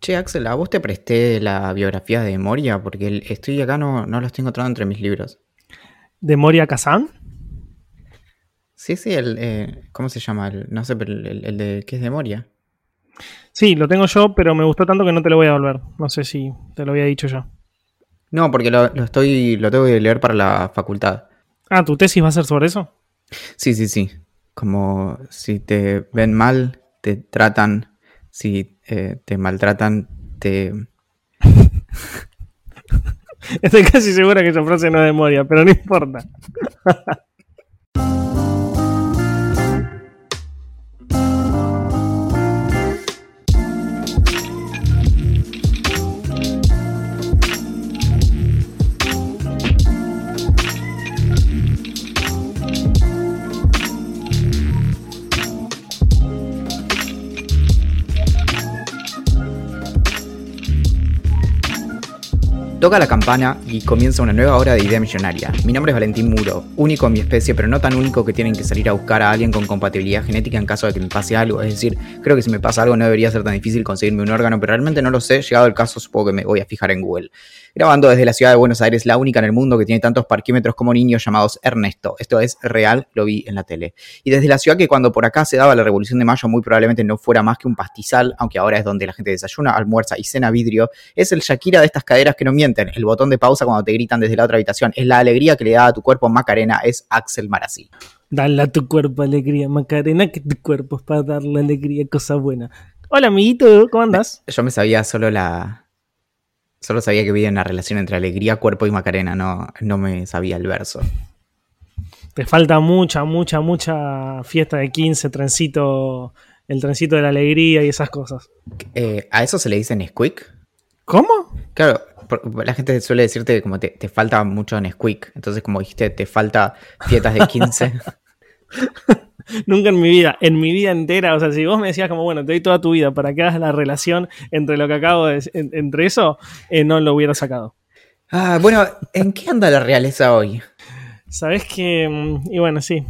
Che, Axel, a vos te presté la biografía de Moria porque el- estoy acá, no, no los tengo encontrado entre mis libros. ¿De Moria Kazan? Sí, sí, el. eh, ¿Cómo se llama? El, no sé, pero el, el- de. ¿Qué es de Moria? Sí, lo tengo yo, pero me gustó tanto que no te lo voy a devolver. No sé si te lo había dicho yo. No, porque lo, lo estoy. Lo tengo que leer para la facultad. Ah, ¿tu tesis va a ser sobre eso? Sí, sí, sí. Como si te ven mal, te tratan. Si eh, te maltratan, te. Estoy casi segura que esa frase no es de Moria, pero no importa. Toca la campana y comienza una nueva hora de idea millonaria. Mi nombre es Valentín Muro, único en mi especie, pero no tan único que tienen que salir a buscar a alguien con compatibilidad genética en caso de que me pase algo. Es decir, creo que si me pasa algo no debería ser tan difícil conseguirme un órgano, pero realmente no lo sé. Llegado el caso, supongo que me voy a fijar en Google. Grabando desde la ciudad de Buenos Aires, la única en el mundo que tiene tantos parquímetros como niños llamados Ernesto. Esto es real, lo vi en la tele. Y desde la ciudad que cuando por acá se daba la Revolución de Mayo muy probablemente no fuera más que un pastizal, aunque ahora es donde la gente desayuna, almuerza y cena vidrio, es el Shakira de estas caderas que no mienten. El botón de pausa cuando te gritan desde la otra habitación. Es la alegría que le da a tu cuerpo Macarena, es Axel Marazzi. Dale a tu cuerpo alegría, Macarena, que tu cuerpo es para darle alegría, cosa buena. Hola, amiguito, ¿cómo andas? Yo me sabía solo la. Solo sabía que había una relación entre alegría, cuerpo y Macarena, no, no me sabía el verso. Te falta mucha, mucha, mucha fiesta de 15, trencito, el trencito de la alegría y esas cosas. Eh, ¿A eso se le dice Nesquik? ¿Cómo? Claro, la gente suele decirte como te, te falta mucho Nesquik. Entonces, como dijiste, te falta fiestas de 15. Nunca en mi vida, en mi vida entera, o sea, si vos me decías como, bueno, te doy toda tu vida para que hagas la relación entre lo que acabo de decir, en- entre eso, eh, no lo hubiera sacado. ah, bueno, ¿en qué anda la realeza hoy? Sabés que, mm, y bueno, sí,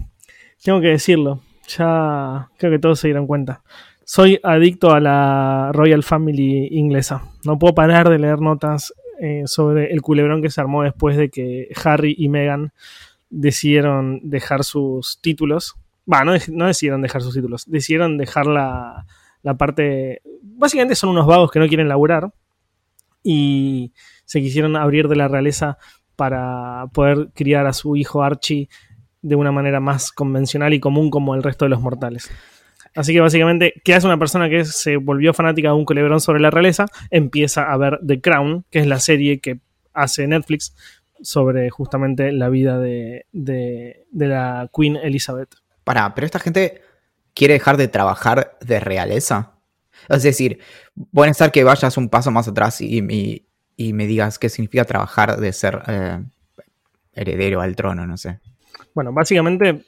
tengo que decirlo, ya creo que todos se dieron cuenta. Soy adicto a la Royal Family inglesa. No puedo parar de leer notas eh, sobre el culebrón que se armó después de que Harry y Meghan decidieron dejar sus títulos. Va, no, decidieron dejar sus títulos, decidieron dejar la, la parte... Básicamente son unos vagos que no quieren laburar y se quisieron abrir de la realeza para poder criar a su hijo Archie de una manera más convencional y común como el resto de los mortales. Así que básicamente, ¿qué hace una persona que se volvió fanática de un culebrón sobre la realeza? Empieza a ver The Crown, que es la serie que hace Netflix sobre justamente la vida de, de- de la Queen Elizabeth. Pará, pero esta gente quiere dejar de trabajar de realeza. Es decir, puede ser que vayas un paso más atrás y, y- y me digas qué significa trabajar de ser eh, heredero al trono, no sé. Bueno, básicamente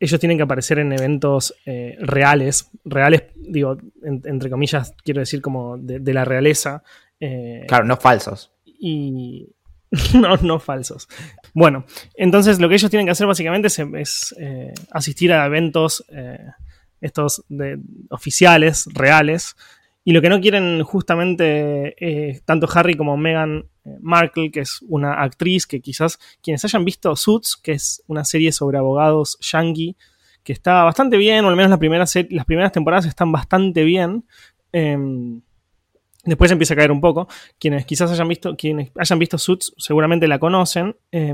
ellos tienen que aparecer en eventos eh, reales, reales, digo, en- entre comillas, quiero decir como de, de la realeza. eh, Claro, no falsos. y no, no falsos. Bueno, entonces lo que ellos tienen que hacer básicamente es, es, eh, asistir a eventos estos de, oficiales, reales, y lo que no quieren justamente tanto Harry como Meghan Markle, que es una actriz que quizás quienes hayan visto Suits, que es una serie sobre abogados yankee, que está bastante bien, o al menos las primeras, se- las primeras temporadas están bastante bien. em, Después empieza a caer un poco. Quienes quizás hayan visto, quienes hayan visto Suits seguramente la conocen. eh,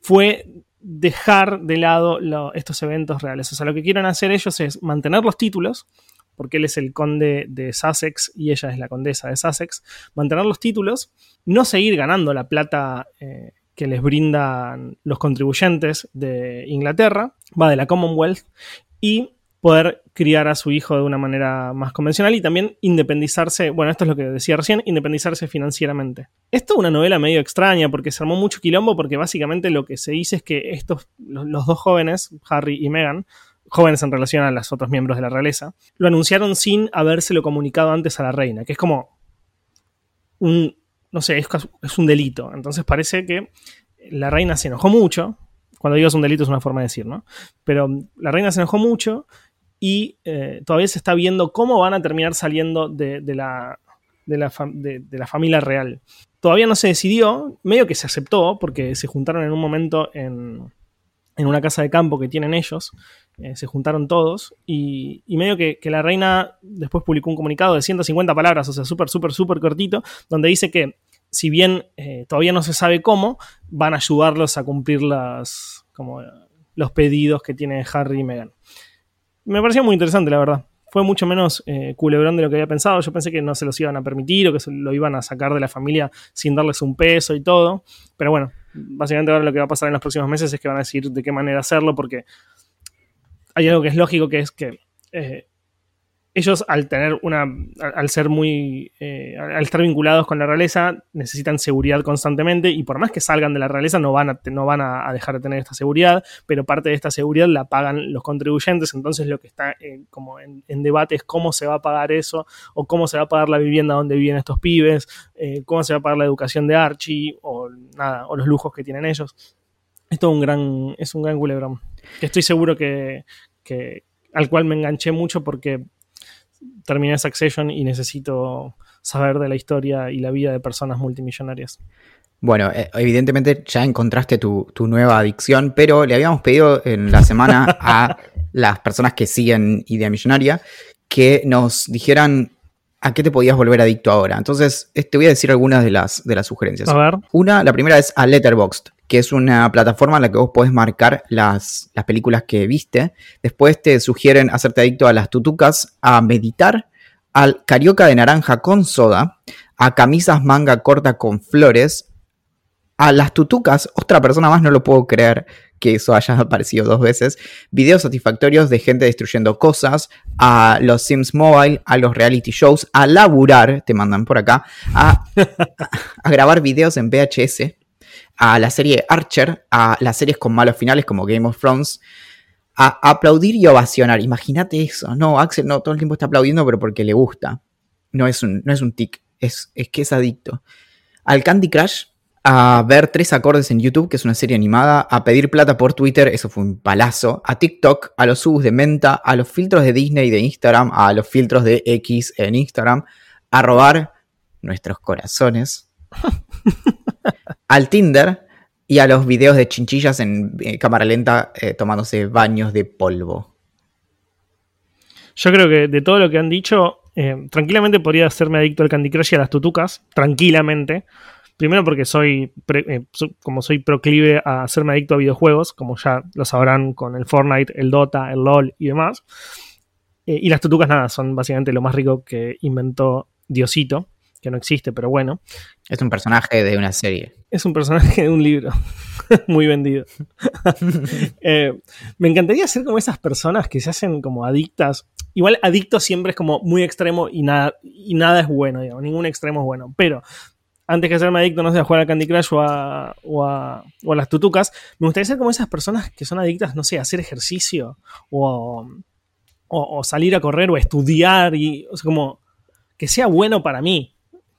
fue dejar de lado estos eventos reales. O sea, lo que quieren hacer ellos es mantener los títulos, porque él es el conde de Sussex y ella es la condesa de Sussex. Mantener los títulos, no seguir ganando la plata eh, que les brindan los contribuyentes de Inglaterra, va de la Commonwealth, y poder criar a su hijo de una manera más convencional y también independizarse, bueno, esto es lo que decía recién, independizarse financieramente. Esto es una novela medio extraña porque se armó mucho quilombo porque básicamente lo que se dice es que estos, los, dos jóvenes, Harry y Meghan, jóvenes en relación a los otros miembros de la realeza, lo anunciaron sin habérselo comunicado antes a la reina, que es como un, no sé, es, es un delito. Entonces parece que la reina se enojó mucho, cuando digo es un delito es una forma de decir, ¿no? Pero la reina se enojó mucho y eh, todavía se está viendo cómo van a terminar saliendo de, la, de, la, familia real. Todavía no se decidió, medio que se aceptó, porque se juntaron en un momento en, una casa de campo que tienen ellos, eh, se juntaron todos, y, medio que, la reina después publicó un comunicado de 150 palabras, o sea, súper, súper, súper cortito, donde dice que si bien eh, todavía no se sabe cómo, van a ayudarlos a cumplir las, como, los pedidos que tiene Harry y Meghan me pareció muy interesante, la verdad. Fue mucho menos eh, culebrón de lo que había pensado. Yo pensé que no se los iban a permitir o que se lo iban a sacar de la familia sin darles un peso y todo. Pero bueno, básicamente ahora lo que va a pasar en los próximos meses es que van a decir de qué manera hacerlo porque hay algo que es lógico que es que eh, ellos al tener una, al ser muy, eh, al estar vinculados con la realeza, necesitan seguridad constantemente y por más que salgan de la realeza no van, a, no van a, dejar de tener esta seguridad, pero parte de esta seguridad la pagan los contribuyentes, entonces lo que está eh, como en, debate es cómo se va a pagar eso o cómo se va a pagar la vivienda donde viven estos pibes, cómo se va a pagar la educación de Archie o nada, o los lujos que tienen ellos. Esto es un gran, es un gran culebrón. Que estoy seguro que, que al cual me enganché mucho porque terminé Succession y necesito saber de la historia y la vida de personas multimillonarias. Bueno, eh, evidentemente ya encontraste tu, nueva adicción, pero le habíamos pedido en la semana a las personas que siguen Idea Millonaria que nos dijeran a qué te podías volver adicto ahora. Entonces, te voy a decir algunas de las, de las sugerencias. A ver. Una, la primera es a Letterboxd, que es una plataforma en la que vos podés marcar las, las películas que viste. Después te sugieren hacerte adicto a las tutucas, a meditar, al carioca de naranja con soda, a camisas manga corta con flores, a las tutucas, otra persona más no lo puedo creer que eso haya aparecido dos veces, videos satisfactorios de gente destruyendo cosas, a los Sims Mobile, a los reality shows, a laburar, te mandan por acá, a, a grabar videos en VHS, a la serie Archer, a las series con malos finales como Game of Thrones, a aplaudir y ovacionar. Imagínate eso. No, Axel no todo el tiempo está aplaudiendo, pero porque le gusta. No es un, no es un tic, es, es que es adicto. Al Candy Crush, a ver tres acordes en YouTube, que es una serie animada, a pedir plata por Twitter, eso fue un palazo, a TikTok, a los subs de Menta, a los filtros de Disney de Instagram, a los filtros de X en Instagram, a robar nuestros corazones, al Tinder, y a los videos de chinchillas en eh, cámara lenta eh, tomándose baños de polvo. Yo creo que de todo lo que han dicho, eh, tranquilamente podría hacerme adicto al Candy Crush y a las tutucas, tranquilamente. Primero porque soy, como soy proclive a hacerme adicto a videojuegos, como ya lo sabrán con el Fortnite, el Dota, el LOL y demás. y las tutucas nada, son básicamente lo más rico que inventó Diosito que no existe, pero bueno. Es un personaje de una serie. Es un personaje de un libro. Muy vendido. Eh, me encantaría ser como esas personas que se hacen como adictas. Igual adicto siempre es como muy extremo y nada, y nada es bueno, digamos. Ningún extremo es bueno. Pero antes que serme adicto, no sé, a jugar a Candy Crush o a, o a, las tutucas, me gustaría ser como esas personas que son adictas, no sé, a hacer ejercicio o, o, salir a correr o a estudiar y o sea, como que sea bueno para mí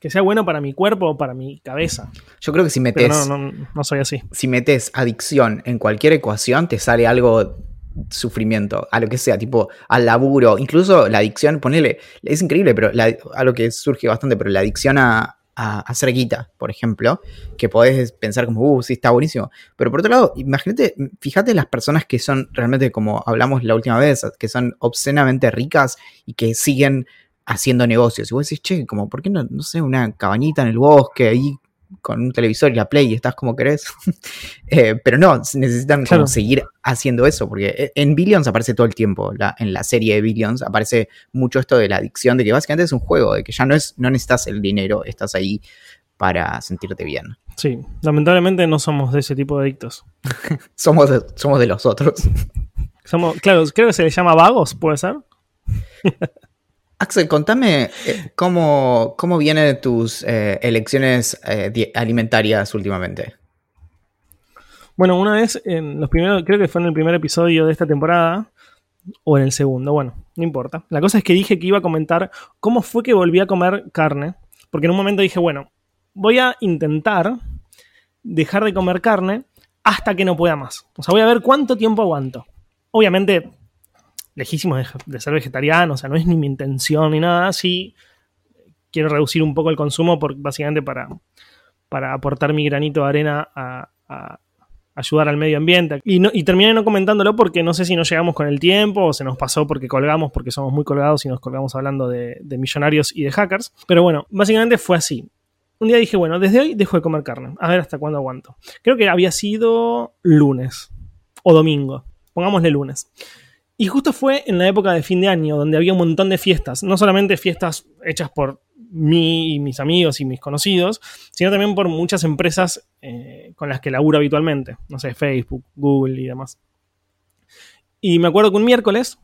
que sea bueno para mi cuerpo o para mi cabeza. Yo creo que si metes. No, no, no, soy así. Si metes adicción en cualquier ecuación, te sale algo sufrimiento, a lo que sea, tipo al laburo, incluso la adicción, ponele, es increíble, pero a lo que surge bastante, pero la adicción a, a, hacer guita, por ejemplo, que podés pensar como, uh, sí, está buenísimo. Pero por otro lado, imagínate, fíjate las personas que son realmente, como hablamos la última vez, que son obscenamente ricas y que siguen haciendo negocios. Y vos decís, che, como, ¿por qué no, no sé, una cabañita en el bosque ahí con un televisor y la play y estás como querés? Eh, pero no, necesitan seguir haciendo eso, porque e, en Billions aparece todo el tiempo, en la serie de Billions aparece mucho esto de la adicción, de que básicamente es un juego, de que ya no, es, no necesitas el dinero, estás ahí para sentirte bien. Sí, lamentablemente no somos de ese tipo de adictos. somos, de, somos de los otros. Somos, claro, creo que se le llama vagos, ¿puede ser? Axel, contame eh, cómo, cómo vienen tus eh, elecciones eh, alimentarias últimamente. Bueno, una vez en los primeros, creo que fue en el primer episodio de esta temporada, o en el segundo, bueno, no importa. La cosa es que dije que iba a comentar cómo fue que volví a comer carne, porque en un momento dije, bueno, voy a intentar dejar de comer carne hasta que no pueda más. O sea, voy a ver cuánto tiempo aguanto. Obviamente, lejísimo de, ser vegetariano, o sea, no es ni mi intención ni nada, sí quiero reducir un poco el consumo básicamente para, para aportar mi granito de arena a, ayudar al medio ambiente. Y terminé no comentándolo porque no sé si no llegamos con el tiempo o se nos pasó porque colgamos, porque somos muy colgados y nos colgamos hablando de, de millonarios y de hackers. Pero bueno, básicamente fue así. Un día dije, bueno, desde hoy dejo de comer carne. A ver hasta cuándo aguanto. Creo que había sido lunes o domingo. Pongámosle lunes. Y justo fue en la época de fin de año, donde había un montón de fiestas. No solamente fiestas hechas por mí y mis amigos y mis conocidos, sino también por muchas empresas eh, con las que laburo habitualmente. No sé, Facebook, Google y demás. Y me acuerdo que un miércoles,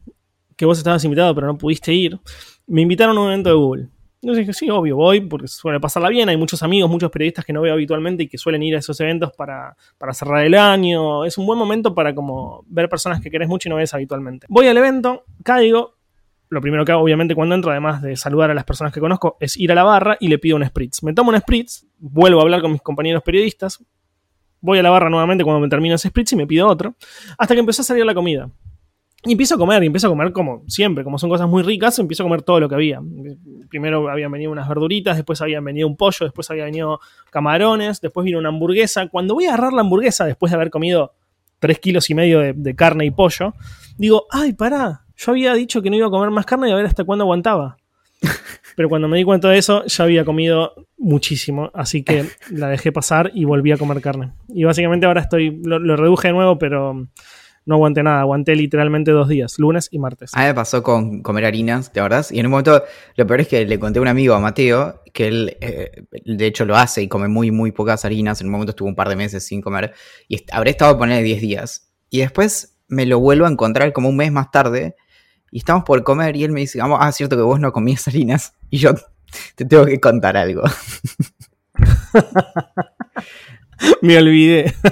que vos estabas invitado pero no pudiste ir, me invitaron a un evento de Google. Yo dije, sí, obvio, voy porque suele pasarla bien. Hay muchos amigos, muchos periodistas que no veo habitualmente y que suelen ir a esos eventos para, cerrar el año. Es un buen momento para como ver personas que querés mucho y no ves habitualmente. Voy al evento, caigo. Lo primero que hago, obviamente, cuando entro, además de saludar a las personas que conozco, es ir a la barra y le pido un spritz. Me tomo un spritz, vuelvo a hablar con mis compañeros periodistas, voy a la barra nuevamente cuando me termino ese spritz y me pido otro, hasta que empezó a salir la comida. Y empiezo a comer, y empiezo a comer como siempre, como son cosas muy ricas, empiezo a comer todo lo que había. Primero habían venido unas verduritas, después habían venido un pollo, después había venido camarones, después vino una hamburguesa. Cuando voy a agarrar la hamburguesa, después de haber comido 3 kilos y medio de, carne y pollo, digo, ay, pará, yo había dicho que no iba a comer más carne y a ver hasta cuándo aguantaba. Pero cuando me di cuenta de eso, ya había comido muchísimo, así que la dejé pasar y volví a comer carne. Y básicamente ahora estoy, lo reduje de nuevo, pero no aguanté nada, aguanté literalmente dos días, lunes y martes. A mí me pasó con comer harinas, ¿te acordás? Y en un momento, lo peor es que le conté a un amigo, a Mateo, que él eh, de hecho lo hace y come muy, muy pocas harinas. En un momento estuvo un par de meses sin comer y habré estado a poner 10 días. Y después me lo vuelvo a encontrar como un mes más tarde y estamos por comer y él me dice, ah, cierto que vos no comías harinas. Y yo te tengo que contar algo. me olvidé.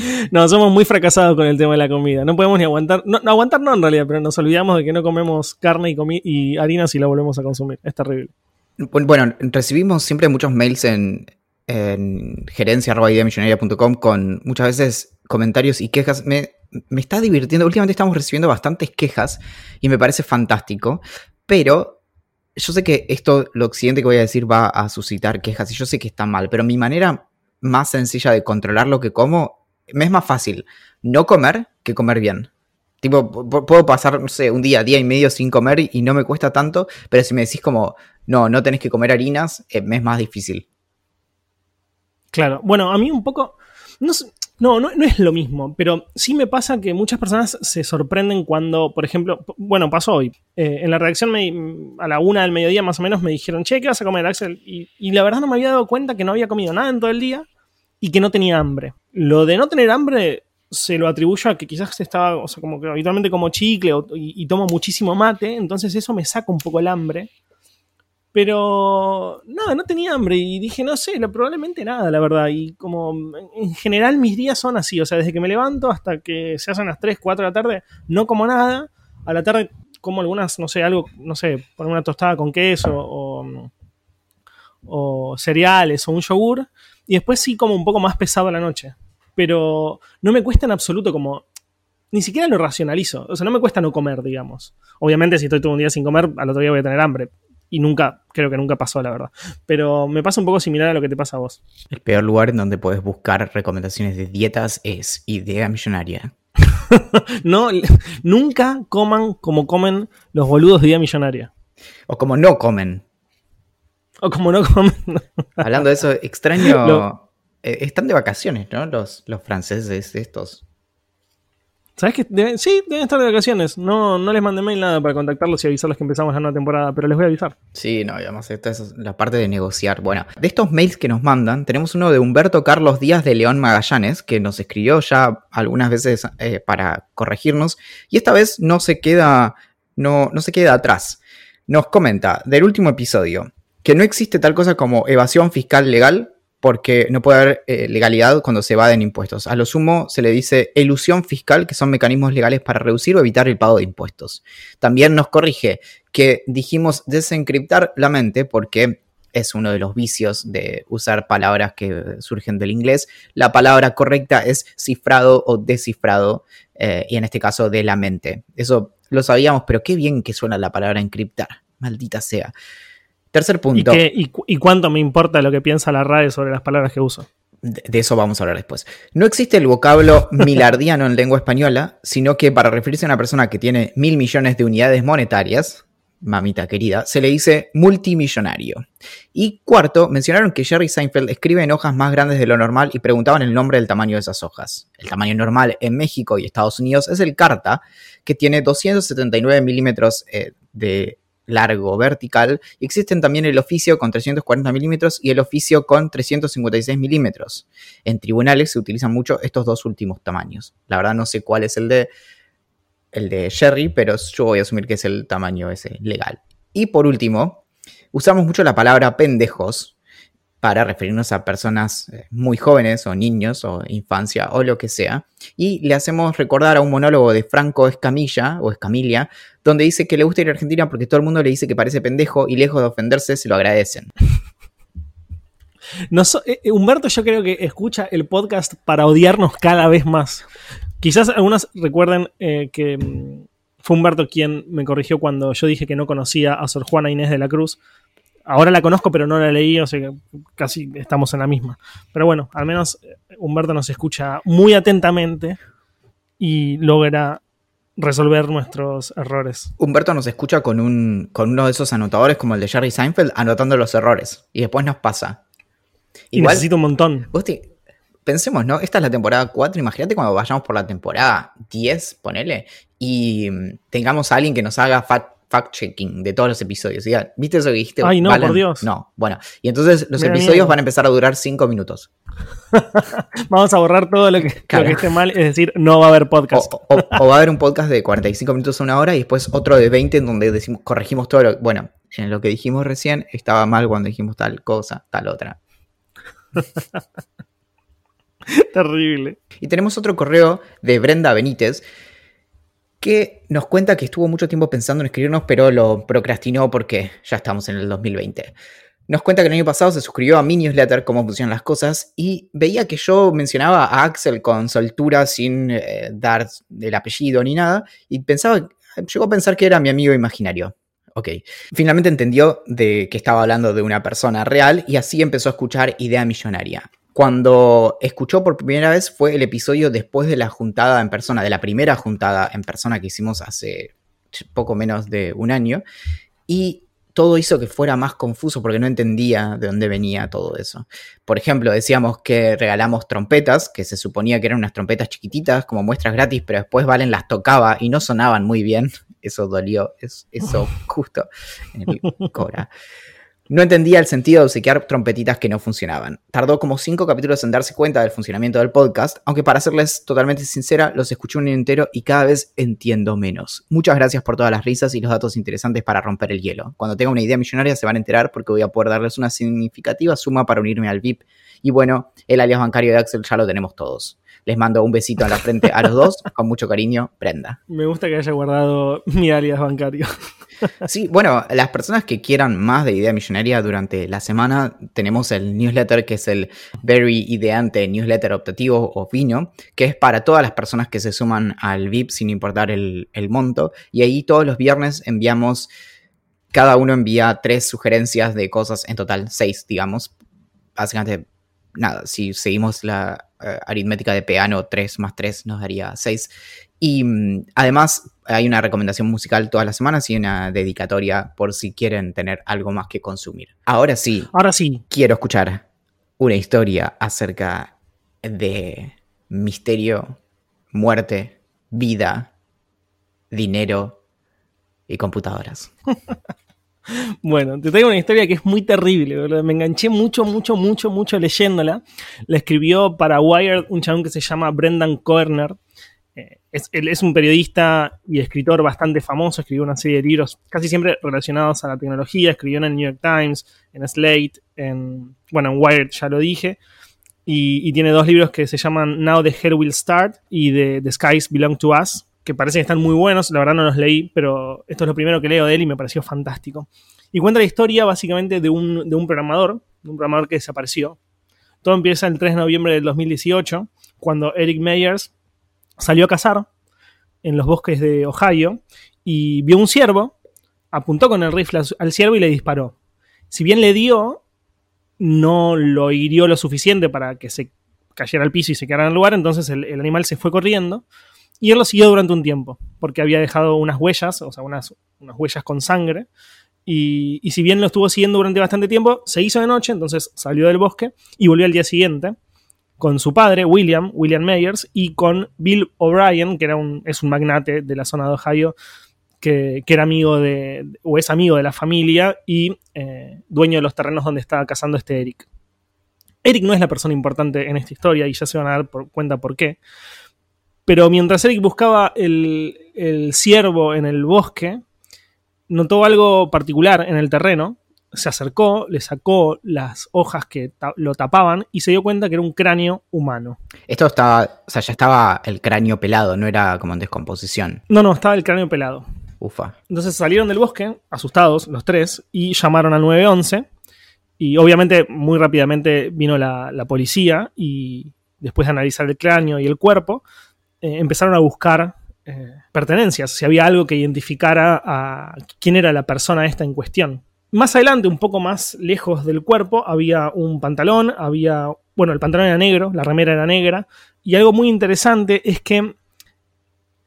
No, somos muy fracasados con el tema de la comida. No podemos ni aguantar. No, aguantar no en realidad, pero nos olvidamos de que no comemos carne y, y harina si la volvemos a consumir. Es terrible. Bueno, recibimos siempre muchos mails en, en con muchas veces comentarios y quejas. Me, me está divirtiendo. Últimamente estamos recibiendo bastantes quejas y me parece fantástico. Pero yo sé que esto, lo siguiente que voy a decir, va a suscitar quejas y yo sé que está mal. Pero mi manera más sencilla de controlar lo que como me es más fácil no comer que comer bien. Tipo, puedo pasar, no sé, un día, día y medio sin comer y no me cuesta tanto, pero si me decís como, no, no tenés que comer harinas, eh, me es más difícil. Claro, bueno, a mí un poco, no, no, no, es lo mismo, pero sí me pasa que muchas personas se sorprenden cuando, por ejemplo, bueno, pasó hoy, eh, en la redacción a la una del mediodía más o menos me dijeron, che, ¿qué vas a comer, Axel? Y, y la verdad no me había dado cuenta que no había comido nada en todo el día y que no tenía hambre. Lo de no tener hambre se lo atribuyo a que quizás estaba, o sea, como que habitualmente como chicle y, tomo muchísimo mate, entonces eso me saca un poco el hambre. Pero nada, no tenía hambre y dije, no sé, probablemente nada, la verdad. Y como en general mis días son así, o sea, desde que me levanto hasta que se hacen las 3, 4 de la tarde, no como nada. A la tarde como algunas, no sé, algo, no sé, poner una tostada con queso o, o cereales o un yogur y después sí como un poco más pesado a la noche. Pero no me cuesta en absoluto como... Ni siquiera lo racionalizo. O sea, no me cuesta no comer, digamos. Obviamente si estoy todo un día sin comer, al otro día voy a tener hambre. Y nunca, creo que nunca pasó, la verdad. Pero me pasa un poco similar a lo que te pasa a vos. El peor lugar en donde puedes buscar recomendaciones de dietas es Idea Millonaria. no, nunca coman como comen los boludos de Idea Millonaria. O como no comen. O como no comen. Hablando de eso, extraño. Eh, están de vacaciones, ¿no? Los, los franceses estos. ¿Sabes qué? sí, deben estar de vacaciones. No, no les mandé mail nada para contactarlos y avisarles que empezamos la nueva temporada, pero les voy a avisar. Sí, no, además esta es la parte de negociar. Bueno, de estos mails que nos mandan, tenemos uno de Humberto Carlos Díaz de León Magallanes, que nos escribió ya algunas veces eh, para corregirnos, y esta vez no se queda no, no se queda atrás. Nos comenta del último episodio que no existe tal cosa como evasión fiscal legal porque no puede haber eh, legalidad cuando se evaden impuestos. A lo sumo se le dice elusión fiscal, que son mecanismos legales para reducir o evitar el pago de impuestos. También nos corrige que dijimos desencriptar la mente porque es uno de los vicios de usar palabras que surgen del inglés. La palabra correcta es cifrado o descifrado, eh, y en este caso de la mente. Eso lo sabíamos, pero qué bien que suena la palabra encriptar, maldita sea. Tercer punto. ¿Y, cuánto me importa lo que piensa la RAE sobre las palabras que uso? De, eso vamos a hablar después. No existe el vocablo milardiano en lengua española, sino que para referirse a una persona que tiene mil millones de unidades monetarias, mamita querida, se le dice multimillonario. Y cuarto, mencionaron que Jerry Seinfeld escribe en hojas más grandes de lo normal y preguntaban el nombre del tamaño de esas hojas. El tamaño normal en México y Estados Unidos es el Carta, que tiene 279 milímetros eh, de largo vertical. Y existen también el oficio con 340 milímetros y el oficio con 356 milímetros. En tribunales se utilizan mucho estos dos últimos tamaños. La verdad no sé cuál es el de, el de Sherry, pero yo voy a asumir que es el tamaño ese legal. Y por último, usamos mucho la palabra pendejos para referirnos a personas eh, muy jóvenes o niños o infancia o lo que sea. Y le hacemos recordar a un monólogo de Franco Escamilla o Escamilla, donde dice que le gusta ir a Argentina porque todo el mundo le dice que parece pendejo y lejos de ofenderse se lo agradecen. No eh, eh, Humberto yo creo que escucha el podcast para odiarnos cada vez más. Quizás algunos recuerden que mm, fue Humberto quien me corrigió cuando yo dije que no conocía a Sor Juana Inés de la Cruz Ahora la conozco, pero no la leí, o sea que casi estamos en la misma. Pero bueno, al menos eh, Humberto nos escucha muy atentamente y logra resolver nuestros errores. Humberto nos escucha con, un, con uno de esos anotadores como el de Jerry Seinfeld, anotando los errores. Y después nos pasa. Igual, necesito un montón. pensemos, ¿no? Esta es la temporada 4. Imagínate cuando vayamos por la temporada 10, ponele, y mm, tengamos a alguien que nos haga fat fact-checking de todos los episodios. ¿Viste eso que dijiste? Ay, no, por Dios. No, bueno. Y entonces los episodios van a empezar a durar 5 minutos. Vamos a borrar todo lo que, esté mal, es decir, no va a haber podcast. O, va a haber un podcast de 45 minutos a una hora y después otro de 20 en donde decimos, corregimos todo lo Bueno, en lo que dijimos recién estaba mal cuando dijimos tal cosa, tal otra. Terrible. Y tenemos otro correo de Brenda Benítez que nos cuenta que estuvo mucho tiempo pensando en escribirnos, pero lo procrastinó porque ya estamos en el 2020. Nos cuenta que el año pasado se suscribió a mi newsletter, cómo funcionan las cosas, y veía que yo mencionaba a Axel con soltura sin eh, dar el apellido ni nada, y pensaba, llegó a pensar que era mi amigo imaginario. Ok. Finalmente entendió de que estaba hablando de una persona real y así empezó a escuchar Idea Millonaria cuando escuchó por primera vez fue el episodio después de la juntada en persona, de la primera juntada en persona que hicimos hace poco menos de un año. Y todo hizo que fuera más confuso porque no entendía de dónde venía todo eso. Por ejemplo, decíamos que regalamos trompetas, que se suponía que eran unas trompetas chiquititas como muestras gratis, pero después Valen las tocaba y no sonaban muy bien. Eso dolió, eso, justo en el Cora. No entendía el sentido de obsequiar trompetitas que no funcionaban. Tardó como cinco capítulos en darse cuenta del funcionamiento del podcast, aunque para serles totalmente sincera, los escuché un entero y cada vez entiendo menos. Muchas gracias por todas las risas y los datos interesantes para romper el hielo. Cuando tenga una idea millonaria se van a enterar porque voy a poder darles una significativa suma para unirme al VIP. Y bueno, el alias bancario de Axel ya lo tenemos todos. Les mando un besito en la frente a los dos, con mucho cariño, Brenda. Me gusta que haya guardado mi alias bancario. Sí, bueno, las personas que quieran más de Idea Millonaria durante la semana, tenemos el newsletter que es el Very Ideante Newsletter Optativo o Vino, que es para todas las personas que se suman al VIP sin importar el, el monto. Y ahí todos los viernes enviamos, cada uno envía tres sugerencias de cosas, en total seis, digamos. Básicamente, nada, si seguimos la eh, aritmética de piano, 3 más 3 nos daría 6. Y mm, además hay una recomendación musical todas las semanas y una dedicatoria por si quieren tener algo más que consumir. Ahora sí. Ahora sí. Quiero escuchar una historia acerca de misterio, muerte, vida, dinero y computadoras. Bueno, te traigo una historia que es muy terrible, me enganché mucho, mucho, mucho, mucho leyéndola. La escribió para Wired un chabón que se llama Brendan Koerner. eh, es, es un periodista y escritor bastante famoso, escribió una serie de libros casi siempre relacionados a la tecnología, escribió en el New York Times, en Slate, en, bueno, en Wired ya lo dije, y, tiene dos libros que se llaman Now the Hair Will Start y the Skies Belong to Us, que parecen que están muy buenos, la verdad no los leí, pero esto es lo primero que leo de él y me pareció fantástico. Y cuenta la historia básicamente de un, de un programador, de un programador que desapareció. Todo empieza el 3 de noviembre del 2018, cuando Eric Meyers salió a cazar en los bosques de Ohio y vio un ciervo, apuntó con el rifle al ciervo y le disparó. Si bien le dio, no lo hirió lo suficiente para que se cayera al piso y se quedara en el lugar, entonces el, el animal se fue corriendo y él lo siguió durante un tiempo, porque había dejado unas huellas, o sea, unas, unas huellas con sangre, y, si bien lo estuvo siguiendo durante bastante tiempo, se hizo de noche, entonces salió del bosque y volvió al día siguiente con su padre, William, William Meyers, y con Bill O'Brien, que era un, es un magnate de la zona de Ohio, que, que era amigo de, o es amigo de la familia y eh, dueño de los terrenos donde estaba cazando este Eric. Eric no es la persona importante en esta historia y ya se van a dar cuenta por qué. Pero mientras Eric buscaba el, el ciervo en el bosque, notó algo particular en el terreno se acercó, le sacó las hojas que ta lo tapaban y se dio cuenta que era un cráneo humano. Esto estaba, o sea, ya estaba el cráneo pelado, no era como en descomposición. No, no, estaba el cráneo pelado. Ufa. Entonces salieron del bosque, asustados los tres, y llamaron al 911. Y obviamente muy rápidamente vino la, la policía y después de analizar el cráneo y el cuerpo, eh, empezaron a buscar eh, pertenencias, si había algo que identificara a quién era la persona esta en cuestión. Más adelante, un poco más lejos del cuerpo, había un pantalón, había, bueno, el pantalón era negro, la remera era negra, y algo muy interesante es que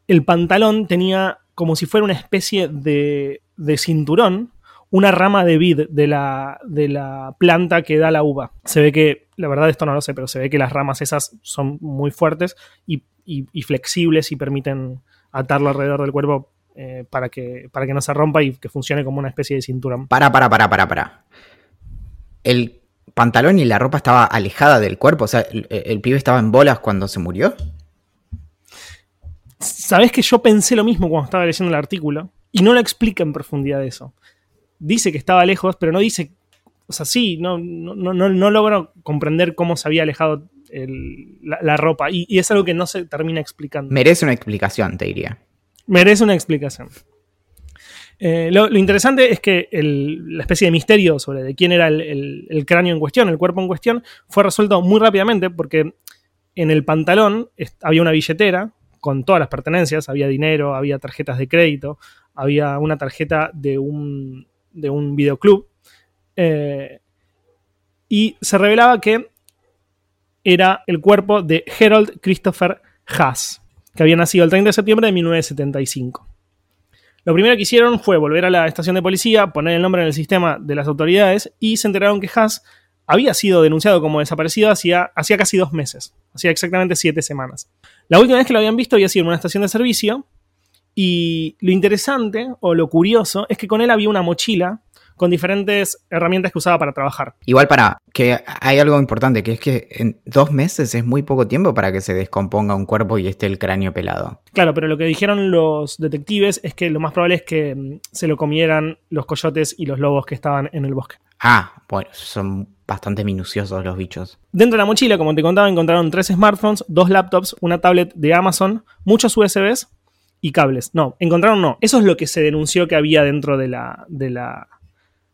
el pantalón tenía como si fuera una especie de, de cinturón, una rama de vid de la, de la planta que da la uva. Se ve que, la verdad esto no lo sé, pero se ve que las ramas esas son muy fuertes y, y, y flexibles y permiten atarlo alrededor del cuerpo eh, para, que, para que no se rompa y que funcione como una especie de cinturón. Para, para, para, para, para. El pantalón y la ropa estaba alejada del cuerpo, o sea, el, el pibe estaba en bolas cuando se murió. Sabes que yo pensé lo mismo cuando estaba leyendo el artículo y no lo explica en profundidad eso. Dice que estaba lejos, pero no dice. O sea, sí, no, no, no, no logro comprender cómo se había alejado el, la, la, ropa. Y, y, es algo que no se termina explicando. Merece una explicación, te diría. Merece una explicación. Eh, lo, lo, interesante es que el, la especie de misterio sobre de quién era el, el, el, cráneo en cuestión, el cuerpo en cuestión, fue resuelto muy rápidamente porque en el pantalón había una billetera con todas las pertenencias, había dinero, había tarjetas de crédito, había una tarjeta de un, de un videoclub. Eh, y se revelaba que era el cuerpo de Harold Christopher Haas, que había nacido el 30 de septiembre de 1975. Lo primero que hicieron fue volver a la estación de policía, poner el nombre en el sistema de las autoridades y se enteraron que Haas había sido denunciado como desaparecido hacía, hacía casi dos meses, hacía exactamente siete semanas. La última vez que lo habían visto había sido en una estación de servicio y lo interesante o lo curioso es que con él había una mochila con diferentes herramientas que usaba para trabajar. Igual para que hay algo importante, que es que en dos meses es muy poco tiempo para que se descomponga un cuerpo y esté el cráneo pelado. Claro, pero lo que dijeron los detectives es que lo más probable es que mm, se lo comieran los coyotes y los lobos que estaban en el bosque. Ah, bueno, son bastante minuciosos los bichos. Dentro de la mochila, como te contaba, encontraron tres smartphones, dos laptops, una tablet de Amazon, muchos USBs y cables. No, encontraron no. Eso es lo que se denunció que había dentro de la, de la,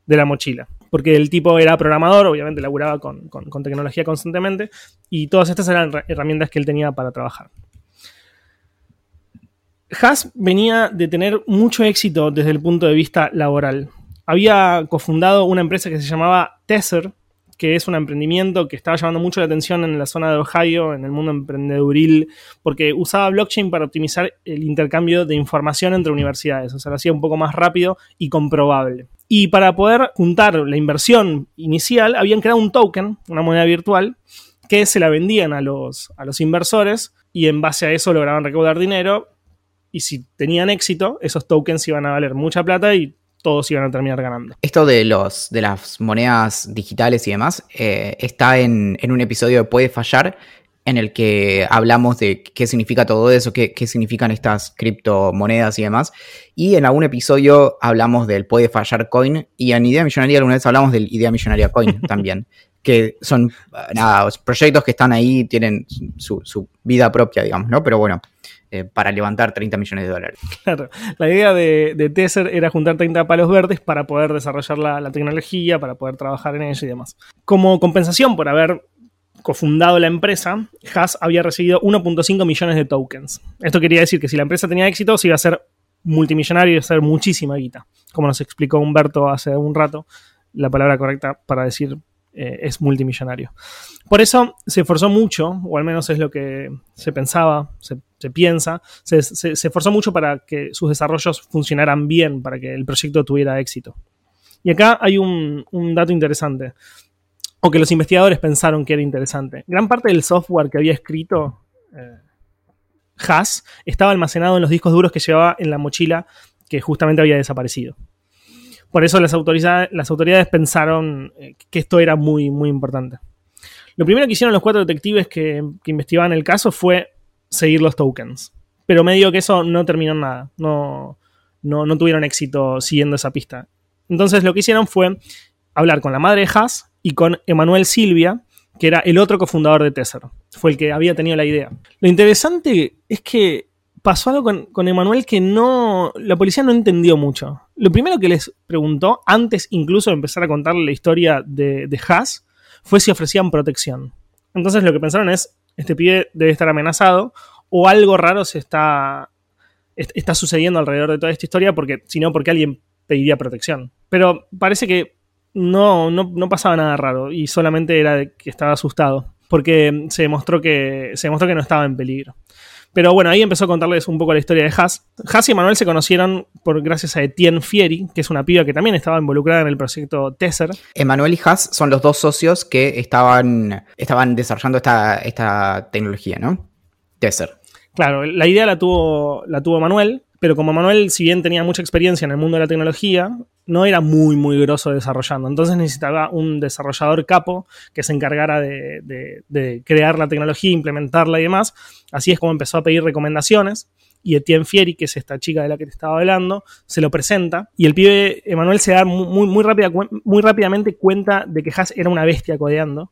de la mochila. Porque el tipo era programador, obviamente laburaba con, con, tecnología constantemente, y todas estas eran herramientas que él tenía para trabajar. Haas venía de tener mucho éxito desde el punto de vista laboral. Había cofundado una empresa que se llamaba Tesser, que es un emprendimiento que estaba llamando mucho la atención en la zona de Ohio, en el mundo emprendeduril, porque usaba blockchain para optimizar el intercambio de información entre universidades, o sea, lo hacía un poco más rápido y comprobable. Y para poder juntar la inversión inicial, habían creado un token, una moneda virtual, que se la vendían a los, a los inversores y en base a eso lograban recaudar dinero. Y si tenían éxito, esos tokens iban a valer mucha plata y todos iban a terminar ganando. Esto de, los, de las monedas digitales y demás eh, está en, en, un episodio de Puede Fallar, en el que hablamos de qué significa todo eso, qué, qué, significan estas criptomonedas y demás. Y en algún episodio hablamos del puede fallar coin y en Idea Millonaria alguna vez hablamos del Idea Millonaria Coin también, que son nada, proyectos que están ahí, tienen su, su vida propia, digamos, ¿no? Pero bueno, eh, para levantar 30 millones de dólares. Claro, la idea de, Tether era juntar 30 palos verdes para poder desarrollar la, tecnología, para poder trabajar en ello y demás. Como compensación por haber cofundado la empresa, Haas había recibido 1.5 millones de tokens. Esto quería decir que si la empresa tenía éxito, se iba a ser multimillonario y iba a ser muchísima guita. Como nos explicó Humberto hace un rato, la palabra correcta para decir eh, es multimillonario. Por eso se esforzó mucho, o al menos es lo que se pensaba, se, se piensa, se, se, esforzó mucho para que sus desarrollos funcionaran bien, para que el proyecto tuviera éxito. Y acá hay un, un dato interesante, o que los investigadores pensaron que era interesante. Gran parte del software que había escrito eh, Haas estaba almacenado en los discos duros que llevaba en la mochila que justamente había desaparecido. Por eso las autoridades, las autoridades pensaron eh, que esto era muy, muy importante. Lo primero que hicieron los cuatro detectives que, que, investigaban el caso fue seguir los tokens. Pero medio que eso no terminó en nada. No, no, tuvieron éxito siguiendo esa pista. Entonces lo que hicieron fue hablar con la madre de Haas y con Emanuel Silvia, que era el otro cofundador de Tesser. Fue el que había tenido la idea. Lo interesante es que pasó algo con, con Emanuel que no. La policía no entendió mucho. Lo primero que les preguntó, antes incluso de empezar a contarle la historia de, de Haas, fue si ofrecían protección. Entonces lo que pensaron es: este pibe debe estar amenazado, o algo raro se está, está sucediendo alrededor de toda esta historia, porque si no, porque alguien pediría protección. Pero parece que no, no, no pasaba nada raro y solamente era que estaba asustado, porque se demostró que, se demostró que no estaba en peligro. Pero bueno, ahí empezó a contarles un poco la historia de Haas. Haas y Manuel se conocieron por, gracias a Etienne Fieri, que es una piba que también estaba involucrada en el proyecto Tesser. Emanuel y Haas son los dos socios que estaban, estaban desarrollando esta, esta tecnología, ¿no? Tesser. Claro, la idea la tuvo, la tuvo Manuel, pero como Manuel, si bien tenía mucha experiencia en el mundo de la tecnología, no era muy, muy grosso desarrollando. Entonces necesitaba un desarrollador capo que se encargara de, crear la tecnología, implementarla y demás. Así es como empezó a pedir recomendaciones. Y Etienne Fieri, que es esta chica de la que te estaba hablando, se lo presenta. Y el pibe Emanuel se da muy, muy, rápida, muy rápidamente cuenta de que Haas era una bestia codeando.